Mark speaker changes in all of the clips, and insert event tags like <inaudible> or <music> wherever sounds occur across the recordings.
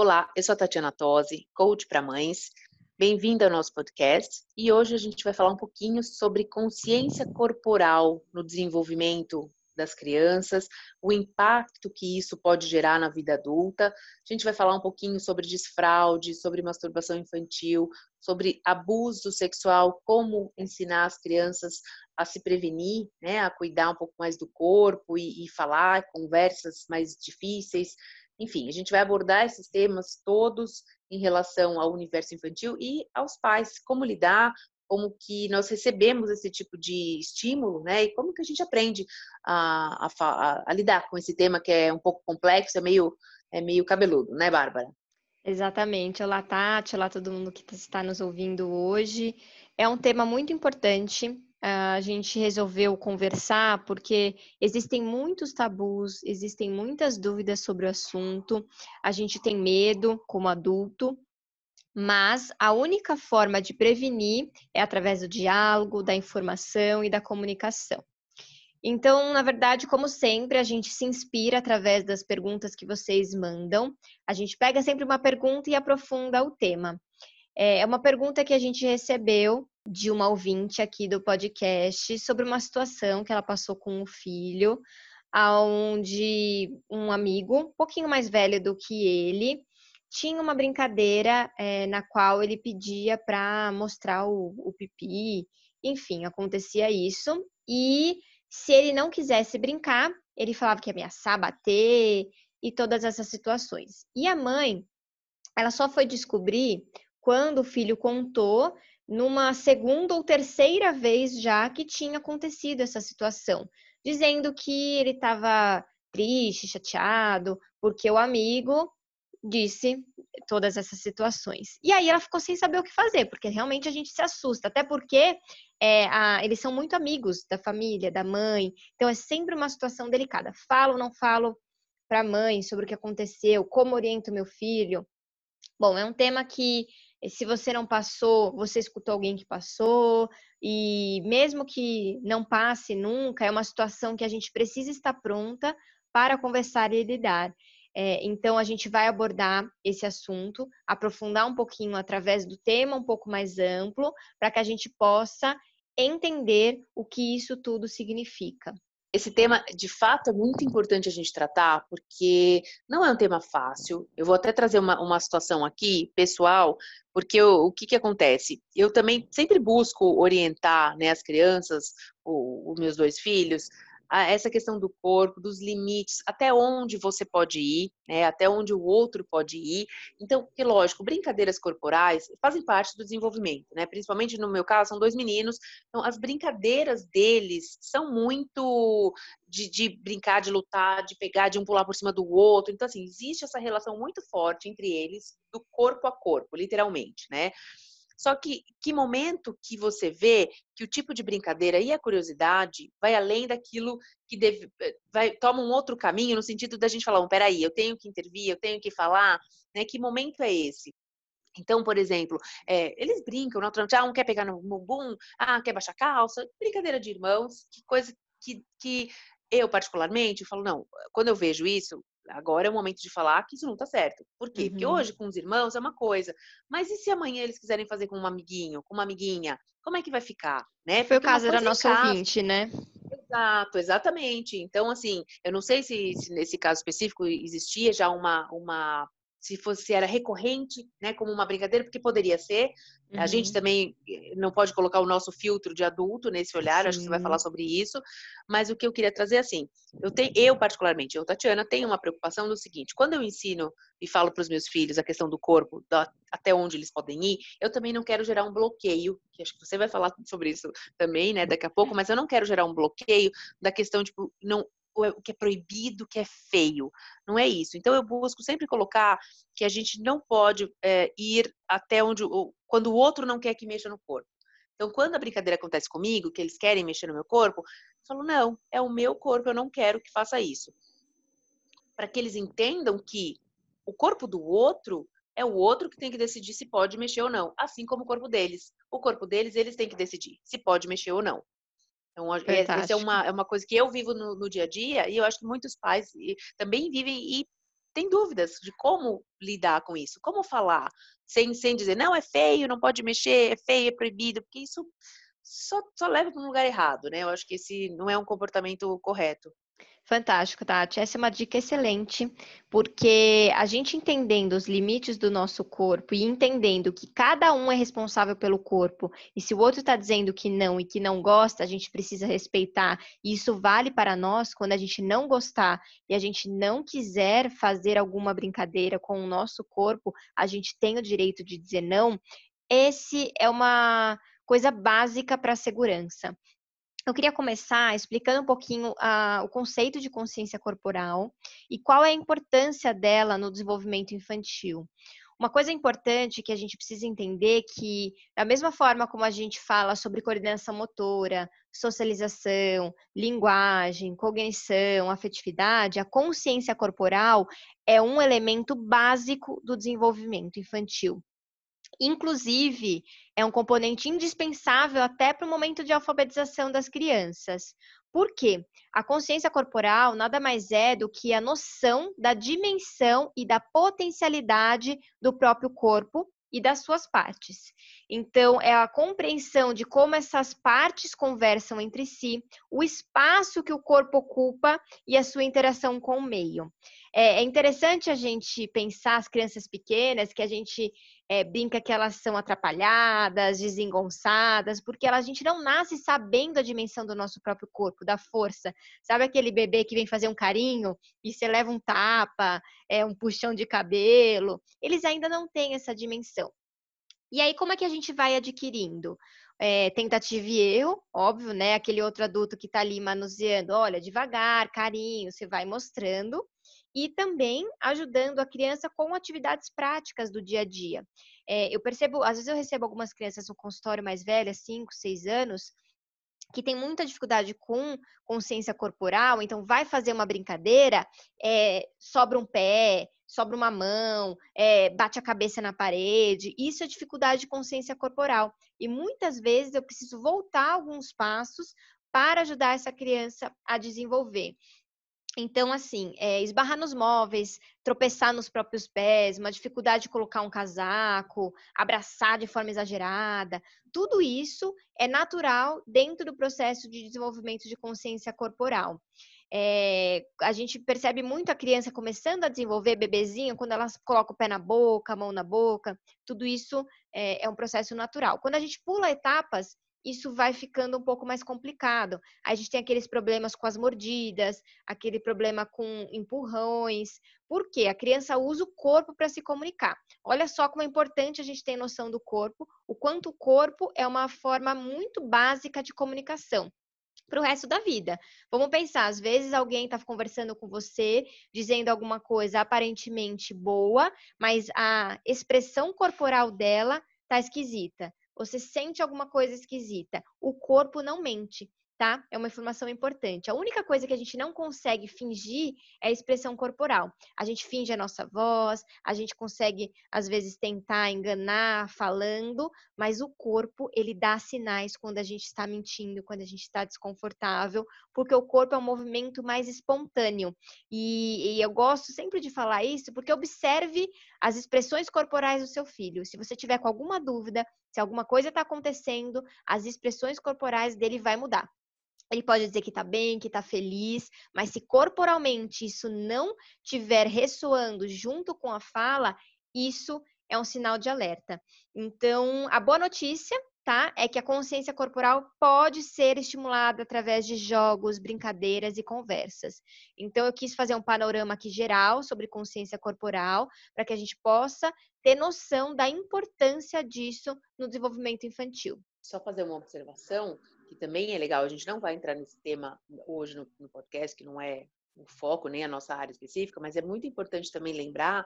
Speaker 1: Olá, eu sou a Tatiana Tosi, coach para mães. Bem-vinda ao nosso podcast e hoje a gente vai falar um pouquinho sobre consciência corporal no desenvolvimento das crianças, o impacto que isso pode gerar na vida adulta. A gente vai falar um pouquinho sobre desfraude, sobre masturbação infantil, sobre abuso sexual, como ensinar as crianças a se prevenir, né, a cuidar um pouco mais do corpo e, e falar conversas mais difíceis. Enfim, a gente vai abordar esses temas todos em relação ao universo infantil e aos pais, como lidar, como que nós recebemos esse tipo de estímulo, né? E como que a gente aprende a, a, a, lidar com esse tema que é um pouco complexo, é meio, é meio cabeludo, né, Bárbara?
Speaker 2: Exatamente. Olá, Tati, olá todo mundo que está nos ouvindo hoje. É um tema muito importante. A gente resolveu conversar porque existem muitos tabus, existem muitas dúvidas sobre o assunto. A gente tem medo como adulto, mas a única forma de prevenir é através do diálogo, da informação e da comunicação. Então, na verdade, como sempre, a gente se inspira através das perguntas que vocês mandam. A gente pega sempre uma pergunta e aprofunda o tema. É, é uma pergunta que a gente recebeu de uma ouvinte aqui do podcast sobre uma situação que ela passou com o filho, onde um amigo, um pouquinho mais velho do que ele, tinha uma brincadeira é, na qual ele pedia para mostrar o, o pipi, enfim, acontecia isso. E se ele não quisesse brincar, ele falava que ia ameaçar, bater e todas essas situações. E a mãe, ela só foi descobrir quando o filho contou numa segunda ou terceira vez já que tinha acontecido essa situação, dizendo que ele estava triste, chateado, porque o amigo disse todas essas situações. E aí ela ficou sem saber o que fazer, porque realmente a gente se assusta, até porque é, a, eles são muito amigos da família, da mãe, então é sempre uma situação delicada. Falo ou não falo para a mãe sobre o que aconteceu, como oriento meu filho. Bom, é um tema que se você não passou, você escutou alguém que passou, e mesmo que não passe nunca, é uma situação que a gente precisa estar pronta para conversar e lidar. É, então, a gente vai abordar esse assunto, aprofundar um pouquinho através do tema um pouco mais amplo, para que a gente possa entender o que isso tudo significa.
Speaker 1: Esse tema, de fato, é muito importante a gente tratar, porque não é um tema fácil. Eu vou até trazer uma, uma situação aqui, pessoal, porque eu, o que, que acontece? Eu também sempre busco orientar né, as crianças, os meus dois filhos, essa questão do corpo, dos limites, até onde você pode ir, né, até onde o outro pode ir. Então, que lógico, brincadeiras corporais fazem parte do desenvolvimento, né? Principalmente no meu caso, são dois meninos. Então, as brincadeiras deles são muito de, de brincar, de lutar, de pegar, de um pular por cima do outro. Então, assim, existe essa relação muito forte entre eles, do corpo a corpo, literalmente, né? Só que que momento que você vê que o tipo de brincadeira e a curiosidade vai além daquilo que deve, eh, vai toma um outro caminho no sentido da gente falar, um, peraí, eu tenho que intervir, eu tenho que falar, né? Que momento é esse? Então, por exemplo, é, eles brincam, naturalmente, ah, um quer pegar no bumbum, ah, quer baixar calça, brincadeira de irmãos, que coisa que, que eu, particularmente, falo, não, quando eu vejo isso, agora é o momento de falar que isso não tá certo. Por quê? Uhum. Porque hoje, com os irmãos, é uma coisa. Mas e se amanhã eles quiserem fazer com um amiguinho, com uma amiguinha? Como é que vai ficar? Né?
Speaker 2: Foi o caso da nossa ouvinte, né?
Speaker 1: Exato, exatamente. Então, assim, eu não sei se, se, nesse caso específico existia já uma, uma se fosse era recorrente, né, como uma brincadeira, porque poderia ser. Uhum. A gente uhum. também eh, não pode colocar o nosso filtro de adulto nesse olhar, Sim. acho que você vai falar sobre isso. Mas o que eu queria trazer é assim, eu tenho, eu particularmente, eu Tatiana, tenho uma preocupação do seguinte: quando eu ensino e falo para os meus filhos a questão do corpo, da, até onde eles podem ir, eu também não quero gerar um bloqueio, que acho que você vai falar sobre isso também, né, daqui a pouco, mas eu não quero gerar um bloqueio da questão tipo, não o que é proibido, o que é feio. Não é isso. Então eu busco sempre colocar que a gente não pode é, ir até onde quando o outro não quer que mexa no corpo. Então, quando a brincadeira acontece comigo, que eles querem mexer no meu corpo, eu falo, não, é o meu corpo, eu não quero que faça isso. Para que eles entendam que o corpo do outro é o outro que tem que decidir se pode mexer ou não, assim como o corpo deles. O corpo deles, eles têm que decidir se pode mexer ou não. Então, essa é uma, é uma coisa que eu vivo no, no dia a dia e eu acho que muitos pais também vivem e têm dúvidas de como lidar com isso, como falar, sem, sem dizer, não, é feio, não pode mexer, é feio, é proibido, porque isso só, só leva para um lugar errado, né? Eu acho que esse não é um comportamento correto.
Speaker 2: Fantástico, Tati. Essa é uma dica excelente, porque a gente entendendo os limites do nosso corpo e entendendo que cada um é responsável pelo corpo, e se o outro está dizendo que não e que não gosta, a gente precisa respeitar, e isso vale para nós quando a gente não gostar e a gente não quiser fazer alguma brincadeira com o nosso corpo, a gente tem o direito de dizer não. Esse é uma coisa básica para a segurança. Eu queria começar explicando um pouquinho uh, o conceito de consciência corporal e qual é a importância dela no desenvolvimento infantil. Uma coisa importante que a gente precisa entender que, da mesma forma como a gente fala sobre coordenação motora, socialização, linguagem, cognição, afetividade, a consciência corporal é um elemento básico do desenvolvimento infantil. Inclusive, é um componente indispensável até para o momento de alfabetização das crianças. Por quê? A consciência corporal nada mais é do que a noção da dimensão e da potencialidade do próprio corpo e das suas partes. Então, é a compreensão de como essas partes conversam entre si, o espaço que o corpo ocupa e a sua interação com o meio. É, é interessante a gente pensar as crianças pequenas, que a gente é, brinca que elas são atrapalhadas, desengonçadas, porque a gente não nasce sabendo a dimensão do nosso próprio corpo, da força. Sabe aquele bebê que vem fazer um carinho e você leva um tapa, é, um puxão de cabelo? Eles ainda não têm essa dimensão. E aí, como é que a gente vai adquirindo? É, tentativa e erro, óbvio, né? Aquele outro adulto que está ali manuseando, olha, devagar, carinho, você vai mostrando e também ajudando a criança com atividades práticas do dia a dia. É, eu percebo, às vezes eu recebo algumas crianças no consultório mais velhas, 5, 6 anos, que tem muita dificuldade com consciência corporal, então vai fazer uma brincadeira, é, sobra um pé, sobra uma mão, é, bate a cabeça na parede. Isso é dificuldade de consciência corporal. E muitas vezes eu preciso voltar alguns passos para ajudar essa criança a desenvolver. Então, assim, é, esbarrar nos móveis, tropeçar nos próprios pés, uma dificuldade de colocar um casaco, abraçar de forma exagerada, tudo isso é natural dentro do processo de desenvolvimento de consciência corporal. É, a gente percebe muito a criança começando a desenvolver bebezinho quando ela coloca o pé na boca, a mão na boca, tudo isso é, é um processo natural. Quando a gente pula etapas, isso vai ficando um pouco mais complicado. A gente tem aqueles problemas com as mordidas, aquele problema com empurrões, porque a criança usa o corpo para se comunicar. Olha só como é importante a gente ter noção do corpo, o quanto o corpo é uma forma muito básica de comunicação para o resto da vida. Vamos pensar, às vezes alguém está conversando com você, dizendo alguma coisa aparentemente boa, mas a expressão corporal dela está esquisita você sente alguma coisa esquisita. O corpo não mente tá? É uma informação importante. A única coisa que a gente não consegue fingir é a expressão corporal. A gente finge a nossa voz, a gente consegue às vezes tentar enganar falando, mas o corpo ele dá sinais quando a gente está mentindo, quando a gente está desconfortável, porque o corpo é um movimento mais espontâneo. E, e eu gosto sempre de falar isso, porque observe as expressões corporais do seu filho. Se você tiver com alguma dúvida, se alguma coisa está acontecendo, as expressões corporais dele vai mudar. Ele pode dizer que está bem, que está feliz, mas se corporalmente isso não tiver ressoando junto com a fala, isso é um sinal de alerta. Então, a boa notícia, tá, é que a consciência corporal pode ser estimulada através de jogos, brincadeiras e conversas. Então, eu quis fazer um panorama aqui geral sobre consciência corporal, para que a gente possa ter noção da importância disso no desenvolvimento infantil.
Speaker 1: Só fazer uma observação que também é legal, a gente não vai entrar nesse tema hoje no, no podcast, que não é o foco nem a nossa área específica, mas é muito importante também lembrar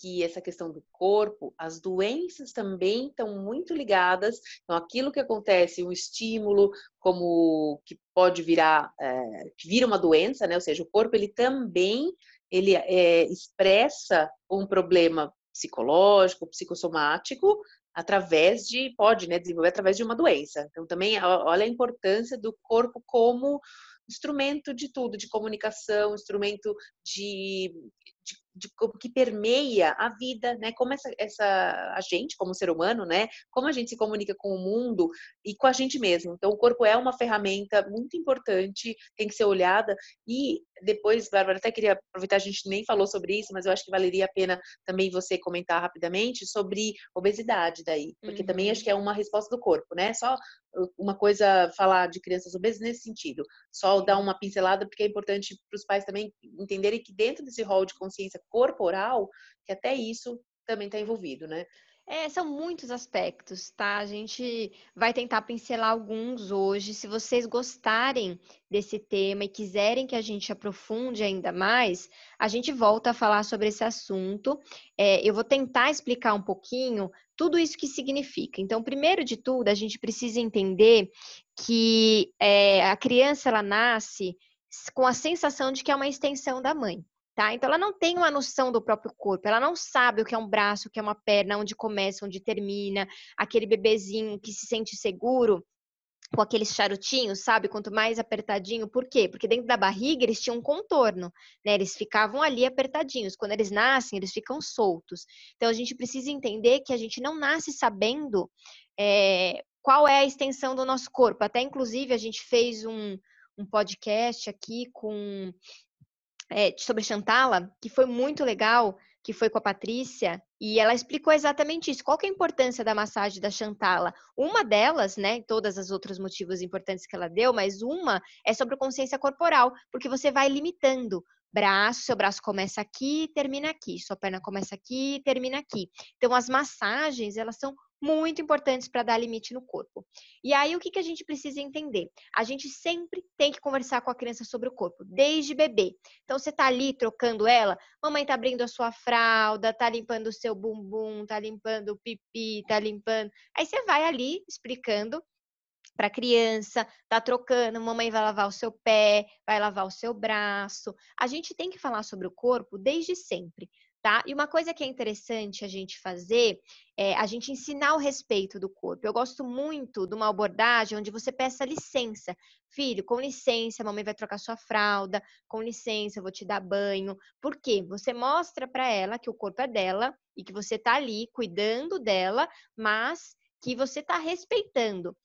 Speaker 1: que essa questão do corpo, as doenças também estão muito ligadas. Então, aquilo que acontece, um estímulo, como que pode virar, é, que vira uma doença, né? Ou seja, o corpo ele também ele é, expressa um problema psicológico, psicossomático, através de, pode né, desenvolver através de uma doença. Então, também olha a importância do corpo como instrumento de tudo, de comunicação, instrumento de, de de, que permeia a vida, né? Como essa, essa a gente, como ser humano, né? Como a gente se comunica com o mundo e com a gente mesmo. Então, o corpo é uma ferramenta muito importante, tem que ser olhada. E depois, Bárbara, até queria aproveitar, a gente nem falou sobre isso, mas eu acho que valeria a pena também você comentar rapidamente sobre obesidade daí, porque uhum. também acho que é uma resposta do corpo, né? Só uma coisa falar de crianças obesas nesse sentido, só dar uma pincelada, porque é importante para os pais também entenderem que dentro desse rol de consciência corporal, que até isso também está envolvido, né?
Speaker 2: É, são muitos aspectos, tá? A gente vai tentar pincelar alguns hoje. Se vocês gostarem desse tema e quiserem que a gente aprofunde ainda mais, a gente volta a falar sobre esse assunto. É, eu vou tentar explicar um pouquinho tudo isso que significa. Então, primeiro de tudo, a gente precisa entender que é, a criança ela nasce com a sensação de que é uma extensão da mãe tá? Então ela não tem uma noção do próprio corpo, ela não sabe o que é um braço, o que é uma perna, onde começa, onde termina, aquele bebezinho que se sente seguro com aqueles charutinhos, sabe? Quanto mais apertadinho, por quê? Porque dentro da barriga eles tinham um contorno, né? Eles ficavam ali apertadinhos. Quando eles nascem, eles ficam soltos. Então a gente precisa entender que a gente não nasce sabendo é, qual é a extensão do nosso corpo. Até inclusive a gente fez um, um podcast aqui com é, sobre Chantala, que foi muito legal, que foi com a Patrícia, e ela explicou exatamente isso. Qual é a importância da massagem da Chantala? Uma delas, né, todas as outros motivos importantes que ela deu, mas uma é sobre consciência corporal, porque você vai limitando braço, seu braço começa aqui, termina aqui, sua perna começa aqui, termina aqui. Então as massagens, elas são muito importantes para dar limite no corpo. E aí, o que, que a gente precisa entender? A gente sempre tem que conversar com a criança sobre o corpo, desde bebê. Então, você tá ali trocando ela, mamãe tá abrindo a sua fralda, tá limpando o seu bumbum, tá limpando o pipi, tá limpando. Aí você vai ali explicando para a criança, tá trocando, mamãe vai lavar o seu pé, vai lavar o seu braço. A gente tem que falar sobre o corpo desde sempre tá? E uma coisa que é interessante a gente fazer é a gente ensinar o respeito do corpo. Eu gosto muito de uma abordagem onde você peça licença. Filho, com licença, a mamãe vai trocar sua fralda, com licença, eu vou te dar banho. Por quê? Você mostra para ela que o corpo é dela e que você tá ali cuidando dela, mas que você tá respeitando.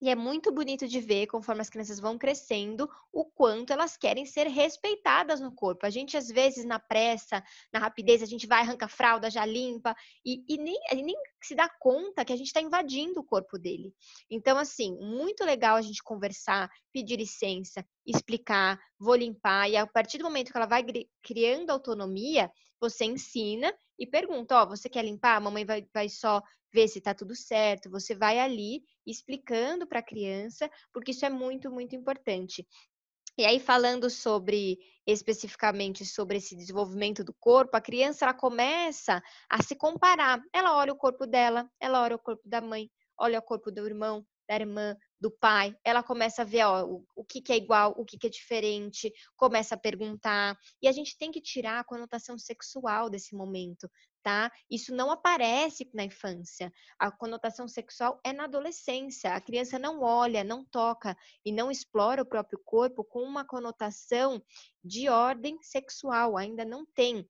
Speaker 2: E é muito bonito de ver, conforme as crianças vão crescendo, o quanto elas querem ser respeitadas no corpo. A gente, às vezes, na pressa, na rapidez, a gente vai, arranca a fralda, já limpa, e, e nem, nem se dá conta que a gente está invadindo o corpo dele. Então, assim, muito legal a gente conversar, pedir licença, explicar, vou limpar, e a partir do momento que ela vai criando autonomia, você ensina e pergunta: Ó, oh, você quer limpar? A mamãe vai, vai só ver se está tudo certo. Você vai ali explicando para a criança, porque isso é muito, muito importante. E aí, falando sobre especificamente sobre esse desenvolvimento do corpo, a criança ela começa a se comparar. Ela olha o corpo dela, ela olha o corpo da mãe, olha o corpo do irmão, da irmã, do pai, ela começa a ver ó, o, o que, que é igual, o que, que é diferente, começa a perguntar. E a gente tem que tirar a conotação sexual desse momento, tá? Isso não aparece na infância. A conotação sexual é na adolescência. A criança não olha, não toca e não explora o próprio corpo com uma conotação de ordem sexual, ainda não tem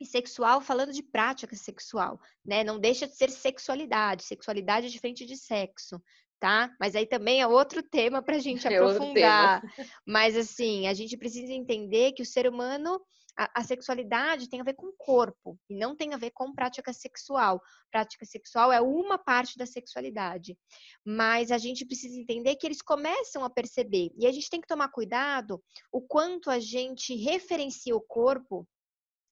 Speaker 2: e sexual falando de prática sexual, né? Não deixa de ser sexualidade. Sexualidade é diferente de sexo, tá? Mas aí também é outro tema para a gente <laughs> é aprofundar. Mas assim, a gente precisa entender que o ser humano, a, a, sexualidade tem a ver com o corpo e não tem a ver com prática sexual. Prática sexual é uma parte da sexualidade. Mas a gente precisa entender que eles começam a perceber e a gente tem que tomar cuidado o quanto a gente referencia o corpo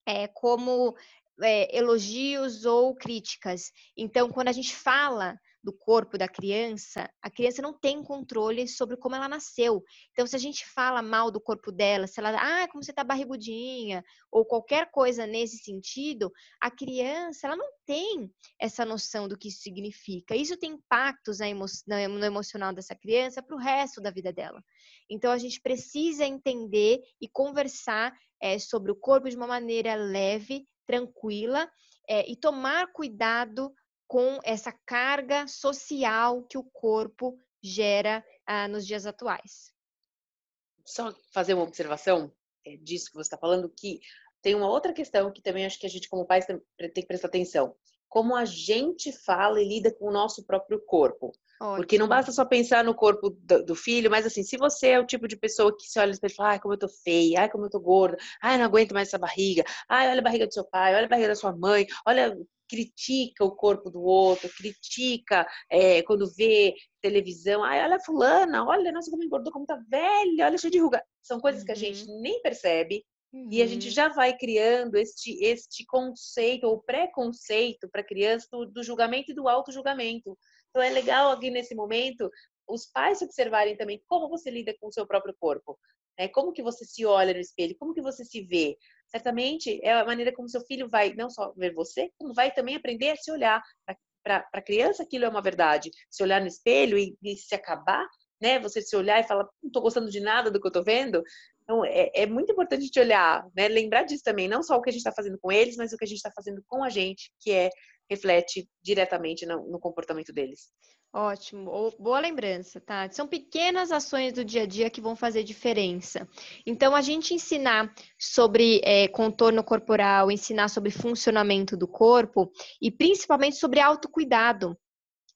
Speaker 2: é, como é, elogios ou críticas. Então, quando a gente fala do corpo da criança, a criança não tem controle sobre como ela nasceu. Então, se a gente fala mal do corpo dela, se ela, ah, como você tá barrigudinha, ou qualquer coisa nesse sentido, a criança, ela não tem essa noção do que isso significa. Isso tem impactos no emocional dessa criança para o resto da vida dela. Então, a gente precisa entender e conversar é, sobre o corpo de uma maneira leve, tranquila é, e tomar cuidado com essa carga social que o corpo gera ah, nos dias atuais.
Speaker 1: Só fazer uma observação é, disso que você está falando, que tem uma outra questão que também acho que a gente, como pais, tem que prestar atenção. Como a gente fala e lida com o nosso próprio corpo. Ótimo. Porque não basta só pensar no corpo do, do, filho, mas assim, se você é o tipo de pessoa que se olha no espelho e fala, ai, como eu tô feia, ai, como eu tô gorda, ai, não aguento mais essa barriga, ai, olha a barriga do seu pai, olha a barriga da sua mãe, olha, critica o corpo do outro, critica é, quando vê televisão, ai, olha a fulana, olha, nossa, como engordou, como tá velha, olha, cheia de ruga. São coisas uhum. que a gente uhum. nem percebe, Uhum. E a gente uhum. já vai criando este, este conceito ou preconceito para a criança do, do, julgamento e do auto-julgamento. Então, é legal aqui nesse momento os pais observarem também como você lida com o seu próprio corpo. Né? Como que você se olha no espelho, como que você se vê. Certamente é a maneira como seu filho vai não só ver você, como vai também aprender a se olhar. Para a criança aquilo é uma verdade. Se olhar no espelho e, e se acabar, né? Você se olhar e falar, não estou gostando de nada do que eu estou vendo. Então, é, é, muito importante te olhar, né? Lembrar disso também, não só o que a gente está fazendo com eles, mas o que a gente está fazendo com a gente, que é reflete diretamente no, no comportamento deles.
Speaker 2: Ótimo, boa lembrança, tá? São pequenas ações do dia a dia que vão fazer diferença. Então, a gente ensinar sobre é, contorno corporal, ensinar sobre funcionamento do corpo e principalmente sobre autocuidado.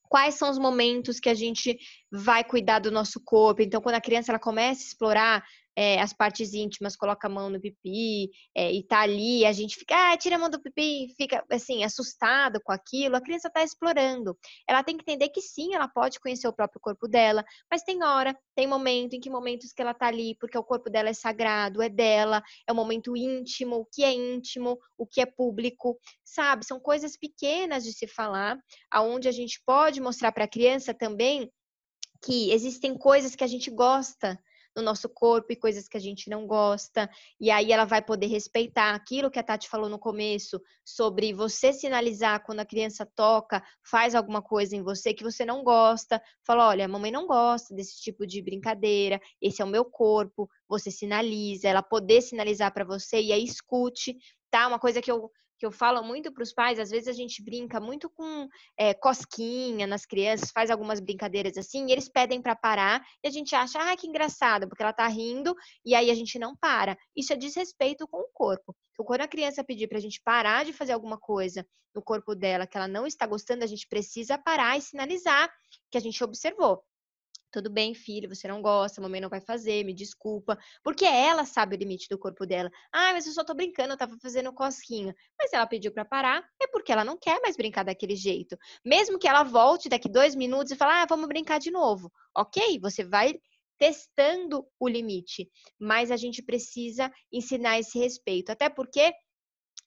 Speaker 2: Quais são os momentos que a gente vai cuidar do nosso corpo? Então, quando a criança ela começa a explorar é, as partes íntimas, coloca a mão no pipi é, e tá ali, a gente fica, ah, tira a mão do pipi, fica assim, assustado com aquilo, a criança está explorando. Ela tem que entender que sim, ela pode conhecer o próprio corpo dela, mas tem hora, tem momento, em que momentos que ela tá ali, porque o corpo dela é sagrado, é dela, é um momento íntimo, o que é íntimo, o que é público, sabe? São coisas pequenas de se falar, aonde a gente pode mostrar para a criança também que existem coisas que a gente gosta, no nosso corpo e coisas que a gente não gosta. E aí ela vai poder respeitar aquilo que a Tati falou no começo sobre você sinalizar quando a criança toca, faz alguma coisa em você que você não gosta. Fala, olha, mamãe não gosta desse tipo de brincadeira, esse é o meu corpo. Você sinaliza, ela poder sinalizar para você e aí escute, tá? Uma coisa que eu que eu falo muito para os pais, às vezes a gente brinca muito com é, cosquinha nas crianças, faz algumas brincadeiras assim, e eles pedem para parar, e a gente acha, ah, que engraçado, porque ela tá rindo, e aí a gente não para. Isso é desrespeito com o corpo. Então, quando a criança pedir para a gente parar de fazer alguma coisa no corpo dela que ela não está gostando, a gente precisa parar e sinalizar que a gente observou. Tudo bem, filho, você não gosta, mamãe não vai fazer, me desculpa. Porque ela sabe o limite do corpo dela. Ah, mas eu só tô brincando, eu tava fazendo cosquinha. Mas ela pediu para parar, é porque ela não quer mais brincar daquele jeito. Mesmo que ela volte daqui dois minutos e fale, ah, vamos brincar de novo. Ok, você vai testando o limite. Mas a gente precisa ensinar esse respeito. Até porque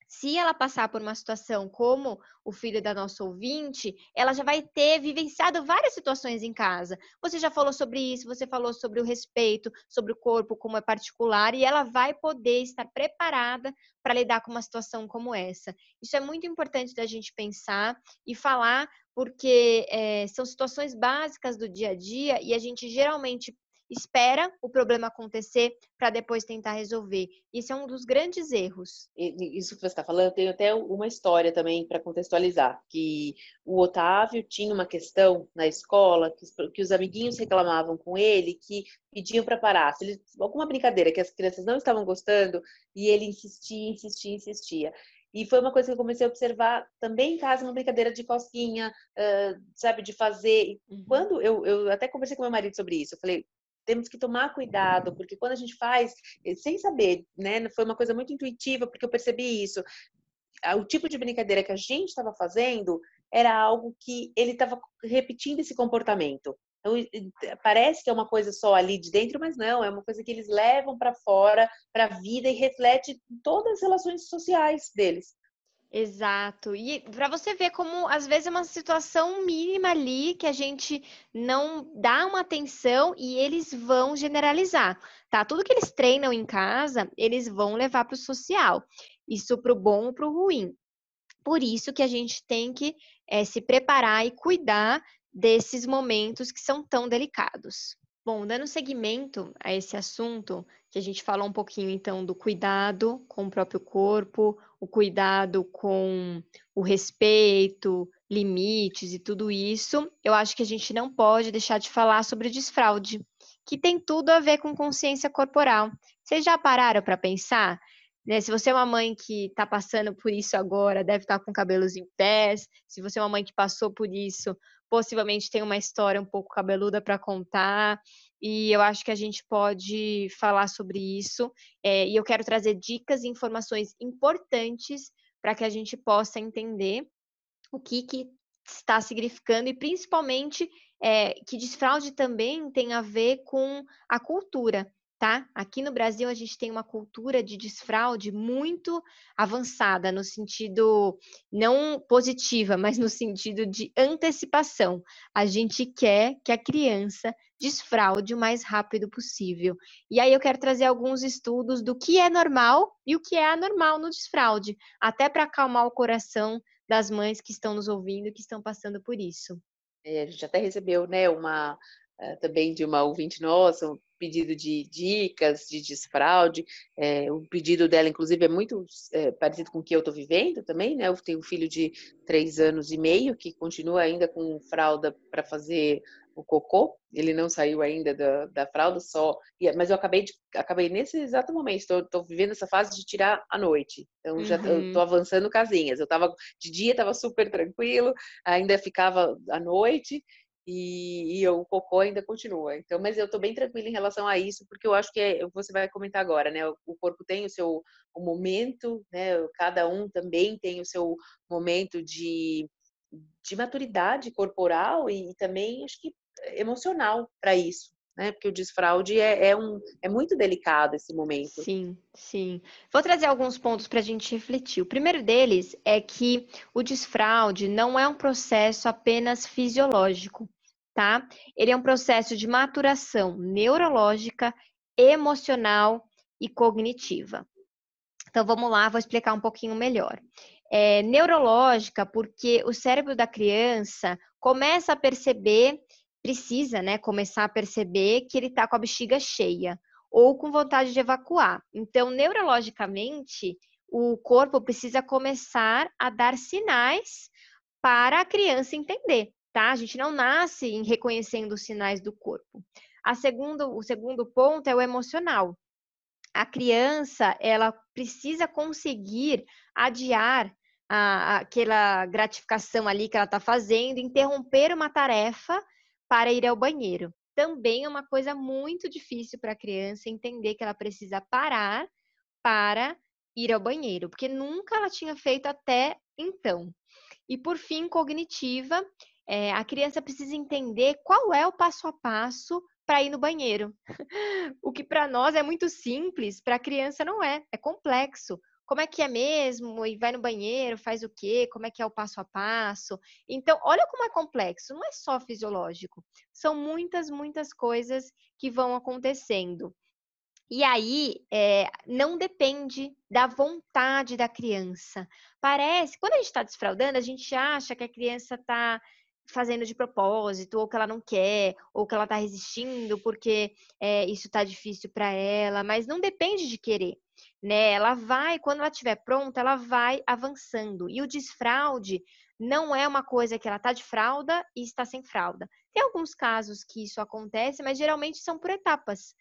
Speaker 2: se ela passar por uma situação como o filho da nossa ouvinte, ela já vai ter vivenciado várias situações em casa. Você já falou sobre isso, você falou sobre o respeito, sobre o corpo, como é particular, e ela vai poder estar preparada para lidar com uma situação como essa. Isso é muito importante da gente pensar e falar, porque é, são situações básicas do dia a dia e a gente geralmente espera o problema acontecer para depois tentar resolver. Isso é um dos grandes erros.
Speaker 1: Isso que você está falando, tem até uma história também para contextualizar, que o Otávio tinha uma questão na escola que, que os amiguinhos reclamavam com ele, que pediam para parar. Se ele, alguma brincadeira que as crianças não estavam gostando e ele insistia, insistia, insistia. E foi uma coisa que eu comecei a observar também em casa, uma brincadeira de cosquinha, uh, sabe, de fazer. Uhum. Quando eu, eu até conversei com meu marido sobre isso, eu falei, temos que tomar cuidado, porque quando a gente faz, eh, sem saber, né, foi uma coisa muito intuitiva, porque eu percebi isso. O tipo de brincadeira que a gente estava fazendo era algo que ele estava repetindo esse comportamento. Então, parece que é uma coisa só ali de dentro, mas não, é uma coisa que eles levam para fora, para a vida e reflete todas as relações sociais deles.
Speaker 2: Exato. E para você ver como às vezes é uma situação mínima ali que a gente não dá uma atenção e eles vão generalizar, tá? Tudo que eles treinam em casa, eles vão levar para o social. Isso para o bom ou para o ruim. Por isso que a gente tem que é, se preparar e cuidar desses momentos que são tão delicados. Bom, dando seguimento a esse assunto, que a gente falou um pouquinho então do cuidado com o próprio corpo, o cuidado com o respeito, limites e tudo isso, eu acho que a gente não pode deixar de falar sobre desfraude, que tem tudo a ver com consciência corporal. Vocês já pararam para pensar? Né? Se você é uma mãe que está passando por isso agora, deve estar tá com cabelos em pés. Se você é uma mãe que passou por isso, possivelmente tem uma história um pouco cabeluda para contar. E eu acho que a gente pode falar sobre isso. É, e eu quero trazer dicas e informações importantes para que a gente possa entender o que, que está significando e principalmente é, que desfraude também tem a ver com a cultura tá? Aqui no Brasil a gente tem uma cultura de desfraude muito avançada no sentido não positiva, mas no sentido de antecipação. A gente quer que a criança desfraude o mais rápido possível. E aí eu quero trazer alguns estudos do que é normal e o que é anormal no desfraude, até para acalmar o coração das mães que estão nos ouvindo, que estão passando por isso.
Speaker 1: É, a gente até recebeu, né, uma eh, também de uma ouvinte nossa, pedido de dicas de desfraude. É, o pedido dela, inclusive, é muito é, parecido com o que eu estou vivendo também, né? Eu tenho um filho de três anos e meio que continua ainda com fralda para fazer o cocô. Ele não saiu ainda da, da fralda, só. Mas eu acabei de, acabei nesse exato momento. Estou vivendo essa fase de tirar à noite. Então já estou uhum. avançando casinhas. Eu estava de dia, estava super tranquilo, ainda ficava à noite e, e, o cocô ainda continua. Então, mas eu estou bem tranquila em relação a isso, porque eu acho que é, você vai comentar agora, né? O, corpo tem o seu o momento, né? Cada um também tem o seu momento de, de maturidade corporal e, e também acho que emocional para isso. Né, porque o desfraude é, é, um, é muito delicado esse momento.
Speaker 2: Sim, sim. Vou trazer alguns pontos para a gente refletir. O primeiro deles é que o desfraude não é um processo apenas fisiológico tá? Ele é um processo de maturação neurológica, emocional e cognitiva. Então vamos lá, vou explicar um pouquinho melhor. É, neurológica, porque o cérebro da criança começa a perceber, precisa, né, começar a perceber que ele está com a bexiga cheia ou com vontade de evacuar. Então, neurologicamente, o corpo precisa começar a dar sinais para a criança entender tá? A gente não nasce em reconhecendo os sinais do corpo. A segundo, o segundo ponto é o emocional. A criança, ela precisa conseguir adiar a, aquela gratificação ali que ela está fazendo, interromper uma tarefa para ir ao banheiro. Também é uma coisa muito difícil para a criança entender que ela precisa parar para ir ao banheiro, porque nunca ela tinha feito até então. E por fim, cognitiva é, a criança precisa entender qual é o passo a passo para ir no banheiro. <laughs> o que para nós é muito simples, para a criança não é, é complexo. Como é que é mesmo? E vai no banheiro, faz o quê? Como é que é o passo a passo? Então, olha como é complexo, não é só fisiológico. São muitas, muitas coisas que vão acontecendo. E aí, é, não depende da vontade da criança. Parece, quando a gente está desfraudando, a gente acha que a criança está fazendo de propósito, ou que ela não quer, ou que ela está resistindo porque é, isso está difícil para ela, mas não depende de querer, né? Ela vai, quando ela estiver pronta, ela vai avançando. E o desfraude não é uma coisa que ela está de fralda e está sem fralda. Tem alguns casos que isso acontece, mas geralmente são por etapas,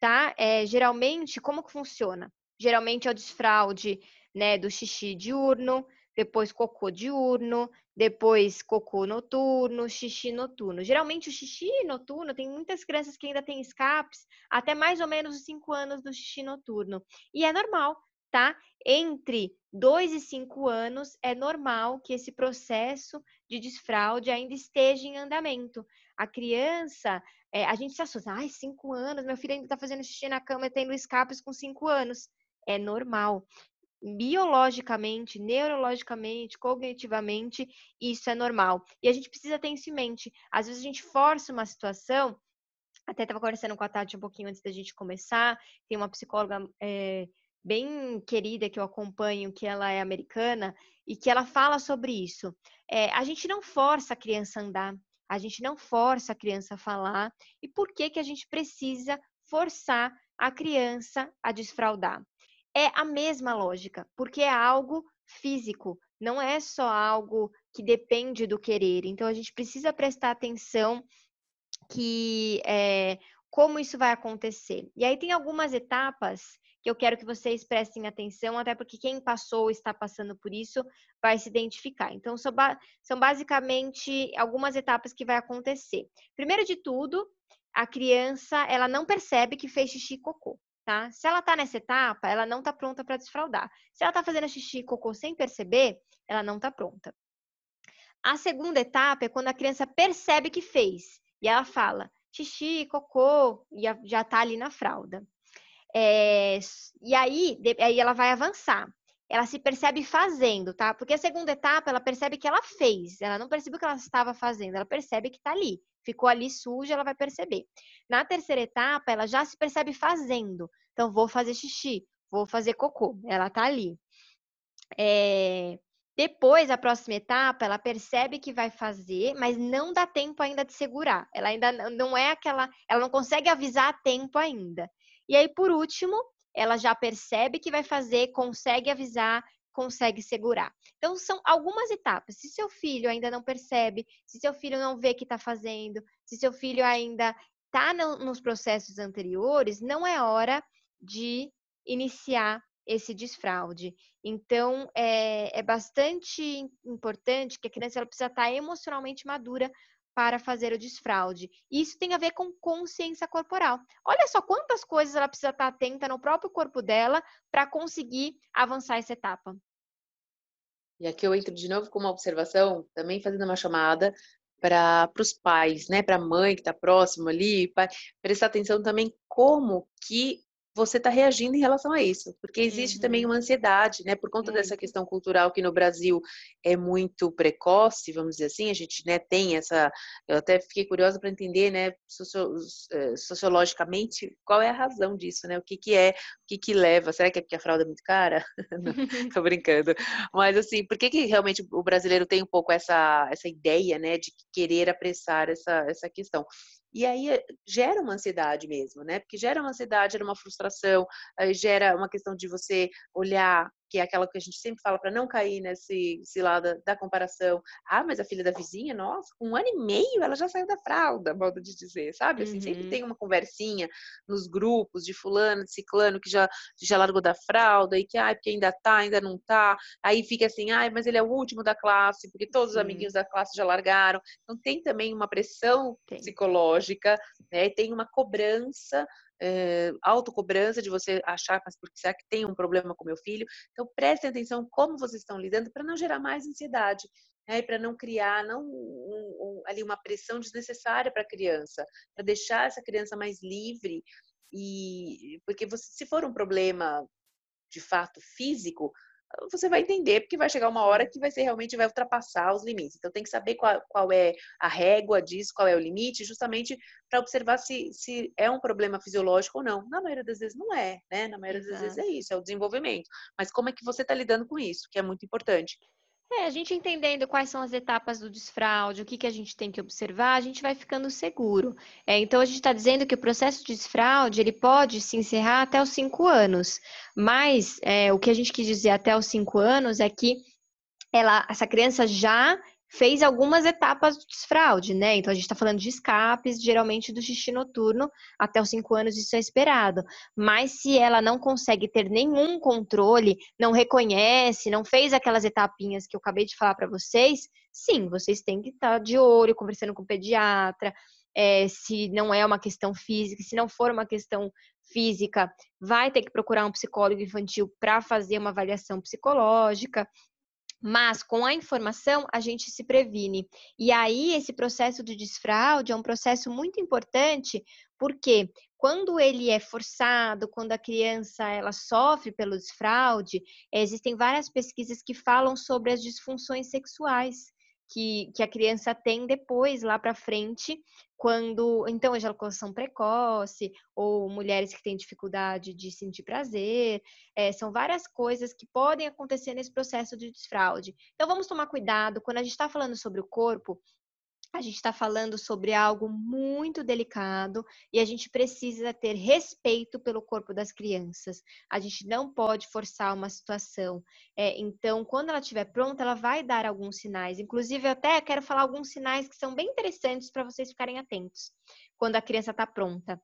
Speaker 2: tá? É, geralmente, como que funciona? Geralmente é o desfraude, né, do xixi diurno, depois cocô diurno, depois cocô noturno, xixi noturno. Geralmente o xixi noturno tem muitas crianças que ainda têm escapes até mais ou menos os 5 anos do xixi noturno. E é normal, tá? Entre 2 e 5 anos é normal que esse processo de desfraude ainda esteja em andamento. A criança, é, a gente se assusta, ai, 5 anos, meu filho ainda está fazendo xixi na cama e tendo escapes com 5 anos. É normal. Biologicamente, neurologicamente, cognitivamente, isso é normal. E a gente precisa ter isso em mente. Às vezes a gente força uma situação. Até estava conversando com a Tati um pouquinho antes da gente começar. Tem uma psicóloga é, bem querida que eu acompanho, que ela é americana, e que ela fala sobre isso. É, a gente não força a criança a andar, a gente não força a criança a falar. E por que, que a gente precisa forçar a criança a desfraudar? É a mesma lógica, porque é algo físico, não é só algo que depende do querer. Então a gente precisa prestar atenção que é, como isso vai acontecer. E aí tem algumas etapas que eu quero que vocês prestem atenção, até porque quem passou ou está passando por isso vai se identificar. Então, são, ba são basicamente algumas etapas que vai acontecer. Primeiro de tudo, a criança, ela não percebe que fez xixi e cocô, tá? Se ela tá nessa etapa, ela não tá pronta para desfraldar. Se ela tá fazendo xixi e cocô sem perceber, ela não tá pronta. A segunda etapa é quando a criança percebe que fez e ela fala xixi, cocô, e já tá ali na fralda. É, e aí, aí ela vai avançar. Ela se percebe fazendo, tá? Porque a segunda etapa, ela percebe que ela fez. Ela não percebe o que ela estava fazendo, ela percebe que está ali. Ficou ali suja, ela vai perceber. Na terceira etapa, ela já se percebe fazendo. Então, vou fazer xixi, vou fazer cocô. Ela está ali. É, depois, a próxima etapa, ela percebe que vai fazer, mas não dá tempo ainda de segurar. Ela ainda não é aquela, ela não consegue avisar a tempo ainda. E aí, por último, ela já percebe que vai fazer, consegue avisar, consegue segurar. Então, são algumas etapas. Se seu filho ainda não percebe, se seu filho não vê que está fazendo, se seu filho ainda está no, nos processos anteriores, não é hora de iniciar esse desfraude. Então, é, é bastante importante que a criança ela precisa estar tá emocionalmente madura para fazer o desfraude. Isso tem a ver com consciência corporal. Olha só quantas coisas ela precisa estar atenta no próprio corpo dela para conseguir avançar essa etapa.
Speaker 1: E aqui eu entro de novo com uma observação, também fazendo uma chamada para os pais, né, para a mãe que está próximo ali, prestar atenção também como que você está reagindo em relação a isso, porque existe uhum. também uma ansiedade, né, por conta uhum. dessa questão cultural que no Brasil é muito precoce, vamos dizer assim, a gente, né, tem essa, eu até fiquei curiosa para entender, né, socio, eh, sociologicamente, qual é a razão disso, né, o que que é, o que que leva, será que é porque a fralda é muito cara? <laughs> Não, tô <laughs> brincando, mas assim, por que que realmente o brasileiro tem um pouco essa, essa ideia, né, de querer apressar essa, essa questão? E aí eh, gera uma ansiedade mesmo, né? Porque gera uma ansiedade, gera uma frustração, gera uma questão de você olhar que é aquela que a gente sempre fala para não cair nesse, lado da, da, comparação. Ah, mas a filha da vizinha, nossa, com um ano e meio ela já saiu da fralda, modo de dizer, sabe? Assim, uhum. sempre tem uma conversinha nos grupos de fulano, de ciclano, que já, já largou da fralda e que, ai, porque ainda tá, ainda não tá. Aí fica assim, ai, mas ele é o último da classe, porque todos os amiguinhos da classe já largaram. Então tem também uma pressão tem. psicológica, né? Tem uma cobrança é, autocobrança de você achar, mas porque será que tem um problema com meu filho? Então, prestem atenção como vocês estão lidando para não gerar mais ansiedade. Né, para não criar não um, um, ali uma pressão desnecessária para a criança, para deixar essa criança mais livre e porque você, se for um problema de fato físico, você vai entender, porque vai chegar uma hora que vai ser realmente vai ultrapassar os limites. Então tem que saber qual, qual é a régua disso, qual é o limite, justamente para observar se, se é um problema fisiológico ou não. Na maioria das vezes não é, né? Na maioria Exato. das vezes é isso, é o desenvolvimento. Mas como é que você está lidando com isso, que é muito importante.
Speaker 2: É, a gente entendendo quais são as etapas do desfraude, o que, que a gente tem que observar, a gente vai ficando seguro. É, então, a gente está dizendo que o processo de desfraude, ele pode se encerrar até os cinco anos. Mas, é, o que a gente quis dizer até os cinco anos é que ela, essa criança já fez algumas etapas do desfraude, né? Então a gente está falando de escapes, geralmente do xixi noturno, até os 5 anos isso é esperado. Mas se ela não consegue ter nenhum controle, não reconhece, não fez aquelas etapinhas que eu acabei de falar para vocês, sim, vocês têm que estar tá de olho, conversando com o pediatra. É, se não é uma questão física, se não for uma questão física, vai ter que procurar um psicólogo infantil para fazer uma avaliação psicológica. Mas com a informação a gente se previne. E aí esse processo de desfraude é um processo muito importante, porque quando ele é forçado, quando a criança ela sofre pelo desfraude, existem várias pesquisas que falam sobre as disfunções sexuais que, que a criança tem depois, lá para frente, quando, então, ejaculação precoce, ou mulheres que têm dificuldade de sentir prazer, é, são várias coisas que podem acontecer nesse processo de desfraude. Então, vamos tomar cuidado, quando a gente está falando sobre o corpo, a gente está falando sobre algo muito delicado e a gente precisa ter respeito pelo corpo das crianças. A gente não pode forçar uma situação. É, então, quando ela estiver pronta, ela vai dar alguns sinais. Inclusive, eu até quero falar alguns sinais que são bem interessantes para vocês ficarem atentos quando a criança está pronta.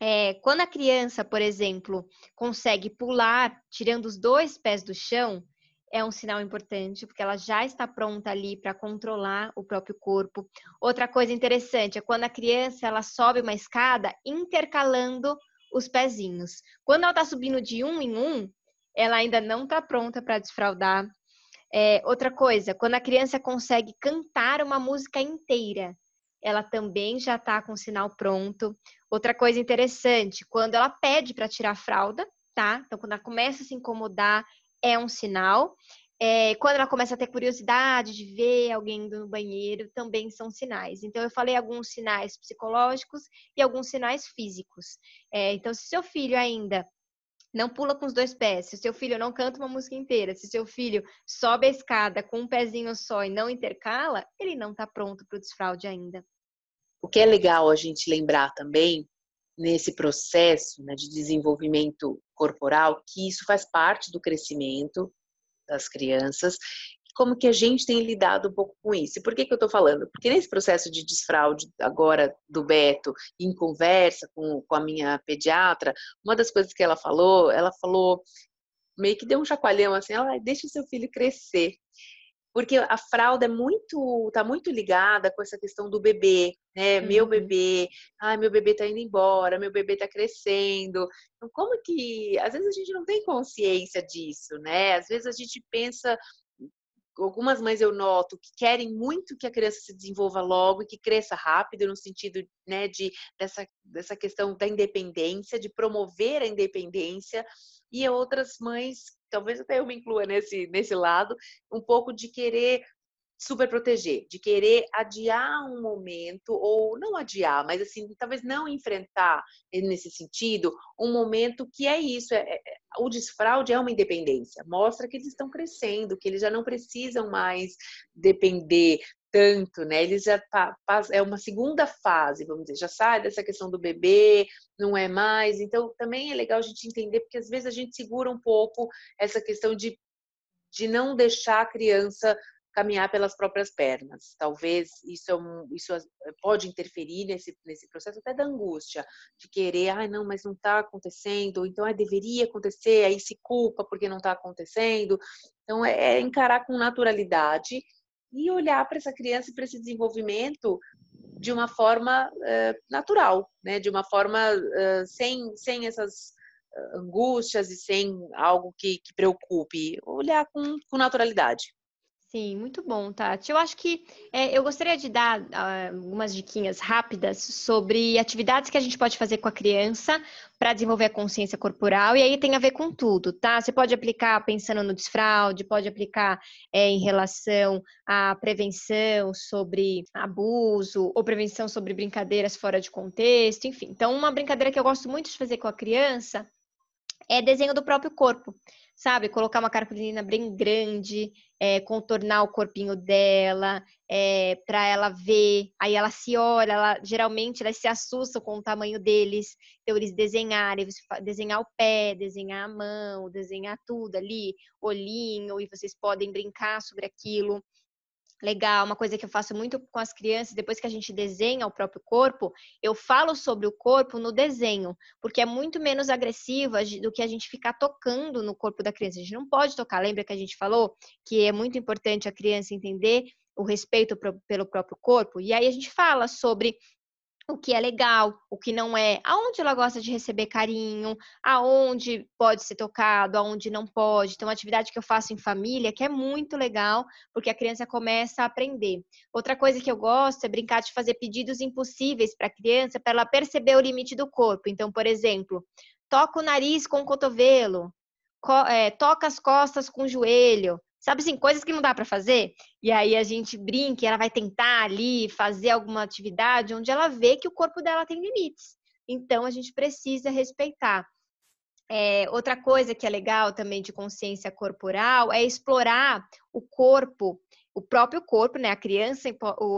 Speaker 2: É, quando a criança, por exemplo, consegue pular tirando os dois pés do chão, é um sinal importante, porque ela já está pronta ali para controlar o próprio corpo. Outra coisa interessante é quando a criança ela sobe uma escada intercalando os pezinhos. Quando ela está subindo de um em um, ela ainda não está pronta para desfraldar. É, outra coisa, quando a criança consegue cantar uma música inteira, ela também já está com o sinal pronto. Outra coisa interessante, quando ela pede para tirar a fralda, tá? Então, quando ela começa a se incomodar, é um sinal. É, quando ela começa a ter curiosidade de ver alguém indo no banheiro, também são sinais. Então, eu falei alguns sinais psicológicos e alguns sinais físicos. É, então, se seu filho ainda não pula com os dois pés, se seu filho não canta uma música inteira, se seu filho sobe a escada com um pezinho só e não intercala, ele não está pronto para o desfraude ainda.
Speaker 1: O que é legal a gente lembrar também nesse processo né, de desenvolvimento corporal, que isso faz parte do crescimento das crianças, como que a gente tem lidado um pouco com isso. E por que, que eu estou falando? Porque nesse processo de desfraude agora do Beto, em conversa com, com a minha pediatra, uma das coisas que ela falou, ela falou, meio que deu um chacoalhão assim, ela deixa o seu filho crescer porque a fralda é muito, tá muito ligada com essa questão do bebê, né? Uhum. Meu bebê, ai, meu bebê tá indo embora, meu bebê tá crescendo. Então, como que, às vezes a gente não tem consciência disso, né? Às vezes a gente pensa algumas mães eu noto que querem muito que a criança se desenvolva logo e que cresça rápido no sentido né, de dessa, dessa questão da independência, de promover a independência, e outras mães talvez até eu me inclua nesse, nesse lado, um pouco de querer super proteger, de querer adiar um momento, ou não adiar, mas assim, talvez não enfrentar nesse sentido um momento que é isso, é, é, o desfraude é uma independência, mostra que eles estão crescendo, que eles já não precisam mais depender tanto, né? Eles já é uma segunda fase, vamos dizer, já sai dessa questão do bebê, não é mais. Então, também é legal a gente entender, porque às vezes a gente segura um pouco essa questão de, de não deixar a criança caminhar pelas próprias pernas. Talvez isso, é um, isso pode interferir nesse, nesse processo até da angústia, de querer, ai, ah, não, mas não está acontecendo, então ah, deveria acontecer, aí se culpa porque não está acontecendo. Então, é, é encarar com naturalidade e olhar para essa criança e para esse desenvolvimento de uma forma uh, natural, né? De uma forma uh, sem, sem essas angústias e sem algo que, que preocupe, olhar com, com naturalidade.
Speaker 2: Sim, muito bom, Tati. Eu acho que é, eu gostaria de dar uh, algumas diquinhas rápidas sobre atividades que a gente pode fazer com a criança para desenvolver a consciência corporal, e aí tem a ver com tudo, tá? Você pode aplicar pensando no desfraude, pode aplicar é, em relação à prevenção sobre abuso, ou prevenção sobre brincadeiras fora de contexto, enfim. Então, uma brincadeira que eu gosto muito de fazer com a criança é desenho do próprio corpo sabe? Colocar uma cartolina bem grande, é, contornar o corpinho dela, é, para ela ver. Aí ela se olha, ela, geralmente elas se assustam com o tamanho deles. Então, eles desenharem, desenhar o pé, desenhar a mão, desenhar tudo ali, olhinho, e vocês podem brincar sobre aquilo legal, uma coisa que eu faço muito com as crianças, depois que a gente desenha o próprio corpo, eu falo sobre o corpo no desenho, porque é muito menos agressiva do que a gente ficar tocando no corpo da criança. A gente não pode tocar, lembra que a gente falou que é muito importante a criança entender o respeito pelo próprio corpo? E aí a gente fala sobre o que é legal, o que não é, aonde ela gosta de receber carinho, aonde pode ser tocado, aonde não pode. Então, uma atividade que eu faço em família que é muito legal, porque a criança começa a aprender. Outra coisa que eu gosto é brincar de fazer pedidos impossíveis para a criança, para ela perceber o limite do corpo. Então, por exemplo, toca o nariz com o cotovelo, é, toca as costas com o joelho, Sabe assim, coisas que não dá para fazer? E aí a gente brinca, ela vai tentar ali fazer alguma atividade onde ela vê que o corpo dela tem limites. Então a gente precisa respeitar. É, outra coisa que é legal também de consciência corporal é explorar o corpo o próprio corpo, né? A criança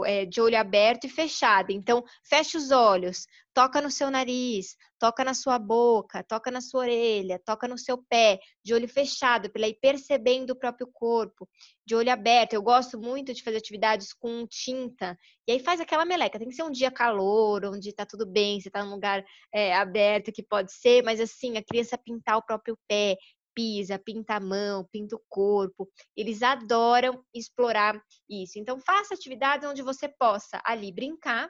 Speaker 2: é, de olho aberto e fechado. Então, fecha os olhos, toca no seu nariz, toca na sua boca, toca na sua orelha, toca no seu pé, de olho fechado, para ir percebendo o próprio corpo, de olho aberto. Eu gosto muito de fazer atividades com tinta. E aí faz aquela meleca. Tem que ser um dia calor, onde tá tudo bem, você tá num lugar é, aberto que pode ser, mas assim, a criança pintar o próprio pé, pisa, pinta a mão, pinta o corpo. Eles adoram explorar isso. Então, faça atividades onde você possa ali brincar,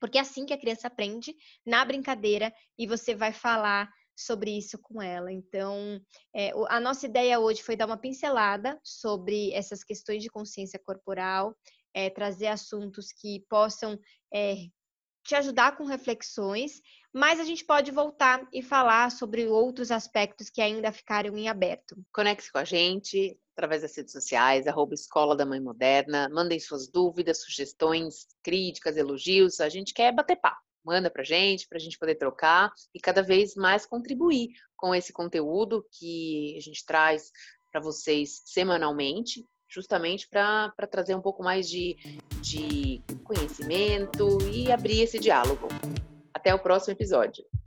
Speaker 2: porque é assim que a criança aprende, na brincadeira, e você vai falar sobre isso com ela. Então, é, a nossa ideia hoje foi dar uma pincelada sobre essas questões de consciência corporal, é, trazer assuntos que possam é, te ajudar com reflexões, mas a gente pode voltar e falar sobre outros aspectos que ainda ficaram em aberto.
Speaker 1: Conecte-se com a gente através das redes sociais, arroba Escola da Mãe Moderna, mandem suas dúvidas, sugestões, críticas, elogios, a gente quer bater papo. Manda pra gente, pra gente poder trocar e cada vez mais contribuir com esse conteúdo que a gente traz para vocês semanalmente justamente para trazer um pouco mais de, de conhecimento e abrir esse diálogo. Até o próximo episódio.